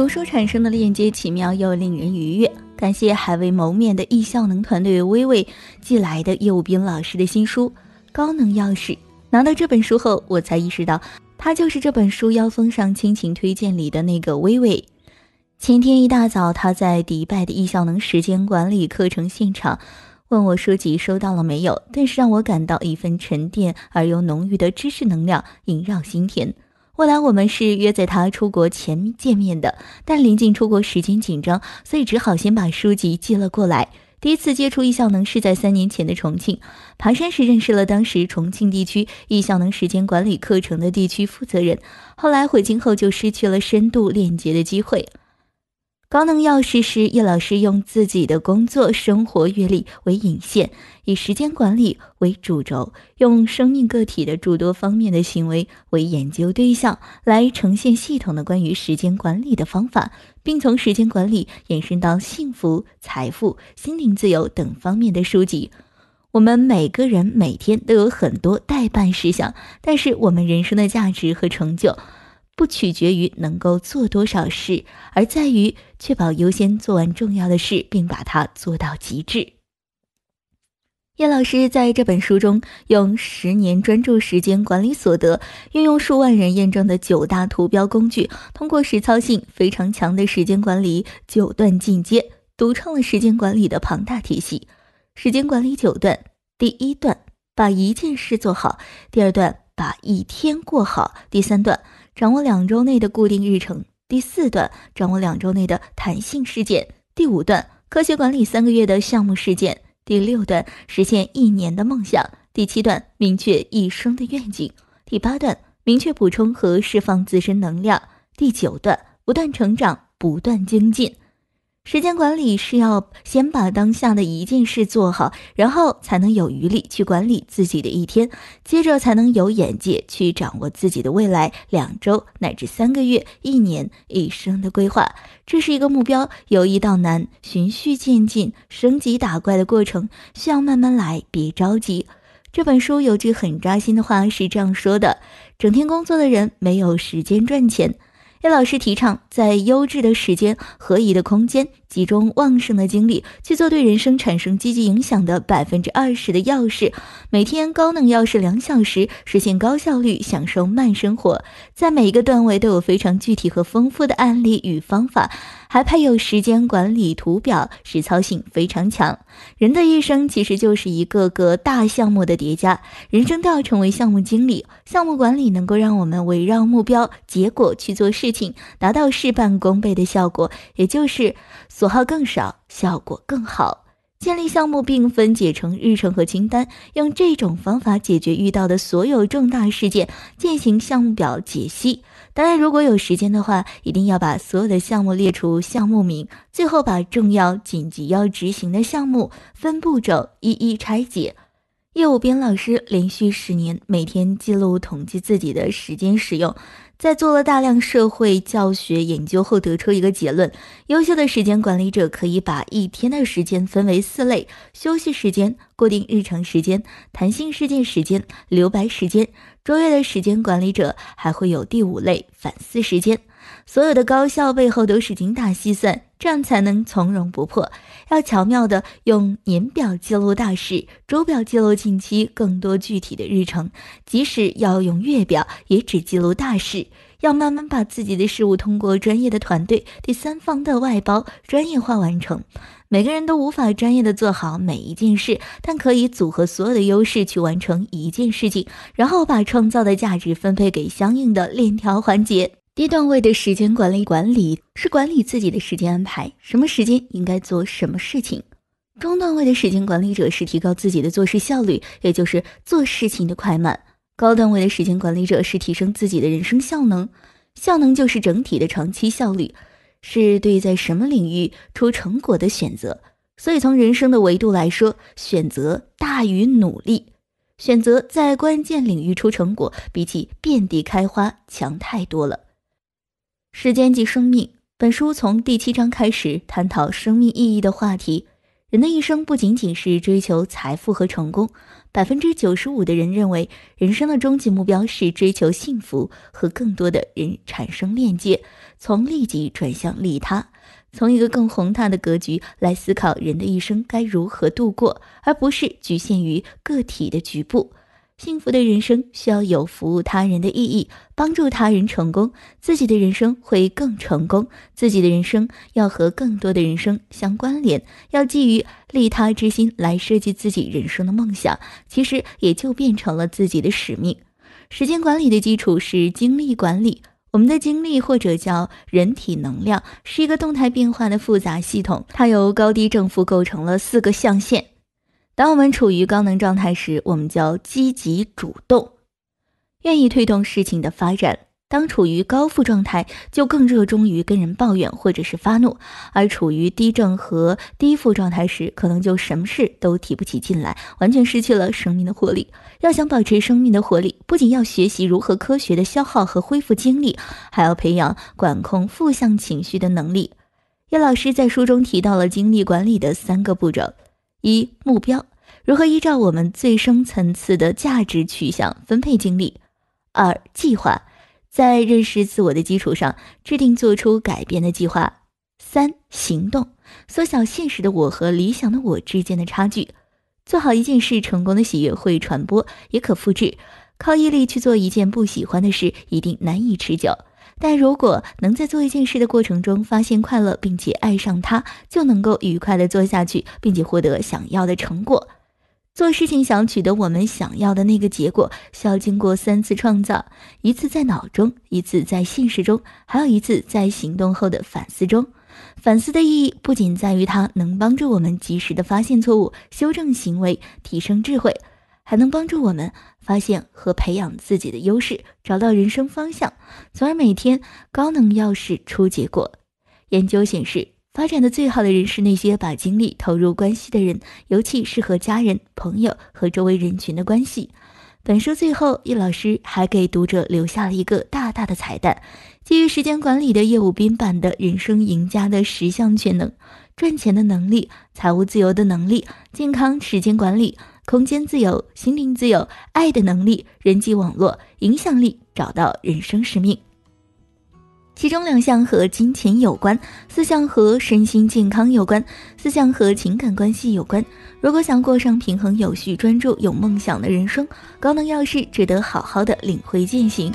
读书产生的链接奇妙又令人愉悦。感谢还未谋面的易效能团队微微寄来的叶武斌老师的新书《高能钥匙》。拿到这本书后，我才意识到，他就是这本书腰封上亲情推荐里的那个微微。前天一大早，他在迪拜的易效能时间管理课程现场，问我书籍收到了没有。顿时让我感到一份沉淀而又浓郁的知识能量萦绕心田。后来我们是约在他出国前见面的，但临近出国时间紧张，所以只好先把书籍寄了过来。第一次接触易效能是在三年前的重庆爬山时认识了当时重庆地区易效能时间管理课程的地区负责人，后来回京后就失去了深度链接的机会。高能钥匙是叶老师用自己的工作、生活阅历为引线，以时间管理为主轴，用生命个体的诸多方面的行为为研究对象，来呈现系统的关于时间管理的方法，并从时间管理延伸到幸福、财富、心灵自由等方面的书籍。我们每个人每天都有很多待办事项，但是我们人生的价值和成就。不取决于能够做多少事，而在于确保优先做完重要的事，并把它做到极致。叶老师在这本书中，用十年专注时间管理所得，运用数万人验证的九大图标工具，通过实操性非常强的时间管理九段进阶，独创了时间管理的庞大体系。时间管理九段，第一段把一件事做好，第二段把一天过好，第三段。掌握两周内的固定日程，第四段掌握两周内的弹性事件，第五段科学管理三个月的项目事件，第六段实现一年的梦想，第七段明确一生的愿景，第八段明确补充和释放自身能量，第九段不断成长，不断精进。时间管理是要先把当下的一件事做好，然后才能有余力去管理自己的一天，接着才能有眼界去掌握自己的未来两周乃至三个月、一年、一生的规划。这是一个目标由易到难、循序渐进、升级打怪的过程，需要慢慢来，别着急。这本书有句很扎心的话是这样说的：整天工作的人没有时间赚钱。叶老师提倡，在优质的时间、合宜的空间、集中旺盛的精力，去做对人生产生积极影响的百分之二十的要事。每天高能要是两小时，实现高效率，享受慢生活。在每一个段位都有非常具体和丰富的案例与方法。还配有时间管理图表，实操性非常强。人的一生其实就是一个个大项目的叠加，人生都要成为项目经理。项目管理能够让我们围绕目标、结果去做事情，达到事半功倍的效果，也就是所耗更少，效果更好。建立项目并分解成日程和清单，用这种方法解决遇到的所有重大事件，进行项目表解析。当然，如果有时间的话，一定要把所有的项目列出项目名，最后把重要、紧急要执行的项目分步骤一一拆解。业务编老师连续十年每天记录统计自己的时间使用。在做了大量社会教学研究后，得出一个结论：优秀的时间管理者可以把一天的时间分为四类：休息时间、固定日程时间、弹性事件时间、留白时间。卓越的时间管理者还会有第五类：反思时间。所有的高效背后都是精打细算，这样才能从容不迫。要巧妙的用年表记录大事，周表记录近期更多具体的日程，即使要用月表，也只记录大事。要慢慢把自己的事物通过专业的团队、第三方的外包专业化完成。每个人都无法专业的做好每一件事，但可以组合所有的优势去完成一件事情，然后把创造的价值分配给相应的链条环节。低段位的时间管理，管理是管理自己的时间安排，什么时间应该做什么事情。中段位的时间管理者是提高自己的做事效率，也就是做事情的快慢。高段位的时间管理者是提升自己的人生效能，效能就是整体的长期效率，是对在什么领域出成果的选择。所以从人生的维度来说，选择大于努力，选择在关键领域出成果，比起遍地开花强太多了。时间即生命。本书从第七章开始探讨生命意义的话题。人的一生不仅仅是追求财富和成功，百分之九十五的人认为，人生的终极目标是追求幸福和更多的人产生链接，从利己转向利他，从一个更宏大的格局来思考人的一生该如何度过，而不是局限于个体的局部。幸福的人生需要有服务他人的意义，帮助他人成功，自己的人生会更成功。自己的人生要和更多的人生相关联，要基于利他之心来设计自己人生的梦想，其实也就变成了自己的使命。时间管理的基础是精力管理。我们的精力或者叫人体能量，是一个动态变化的复杂系统，它由高低正负构成了四个象限。当我们处于高能状态时，我们叫积极主动，愿意推动事情的发展；当处于高负状态，就更热衷于跟人抱怨或者是发怒；而处于低正和低负状态时，可能就什么事都提不起劲来，完全失去了生命的活力。要想保持生命的活力，不仅要学习如何科学的消耗和恢复精力，还要培养管控负向情绪的能力。叶老师在书中提到了精力管理的三个步骤：一、目标。如何依照我们最深层次的价值取向分配精力？二、计划，在认识自我的基础上制定做出改变的计划。三、行动，缩小现实的我和理想的我之间的差距。做好一件事，成功的喜悦会传播，也可复制。靠毅力去做一件不喜欢的事，一定难以持久。但如果能在做一件事的过程中发现快乐，并且爱上它，就能够愉快的做下去，并且获得想要的成果。做事情想取得我们想要的那个结果，需要经过三次创造：一次在脑中，一次在现实中，还有一次在行动后的反思中。反思的意义不仅在于它能帮助我们及时的发现错误、修正行为、提升智慧，还能帮助我们发现和培养自己的优势，找到人生方向，从而每天高能要事出结果。研究显示。发展的最好的人是那些把精力投入关系的人，尤其是和家人、朋友和周围人群的关系。本书最后，叶老师还给读者留下了一个大大的彩蛋：基于时间管理的业务编版的人生赢家的十项全能，赚钱的能力、财务自由的能力、健康时间管理、空间自由、心灵自由、爱的能力、人际网络、影响力，找到人生使命。其中两项和金钱有关，四项和身心健康有关，四项和情感关系有关。如果想过上平衡、有序、专注、有梦想的人生，高能钥匙值得好好的领会践行。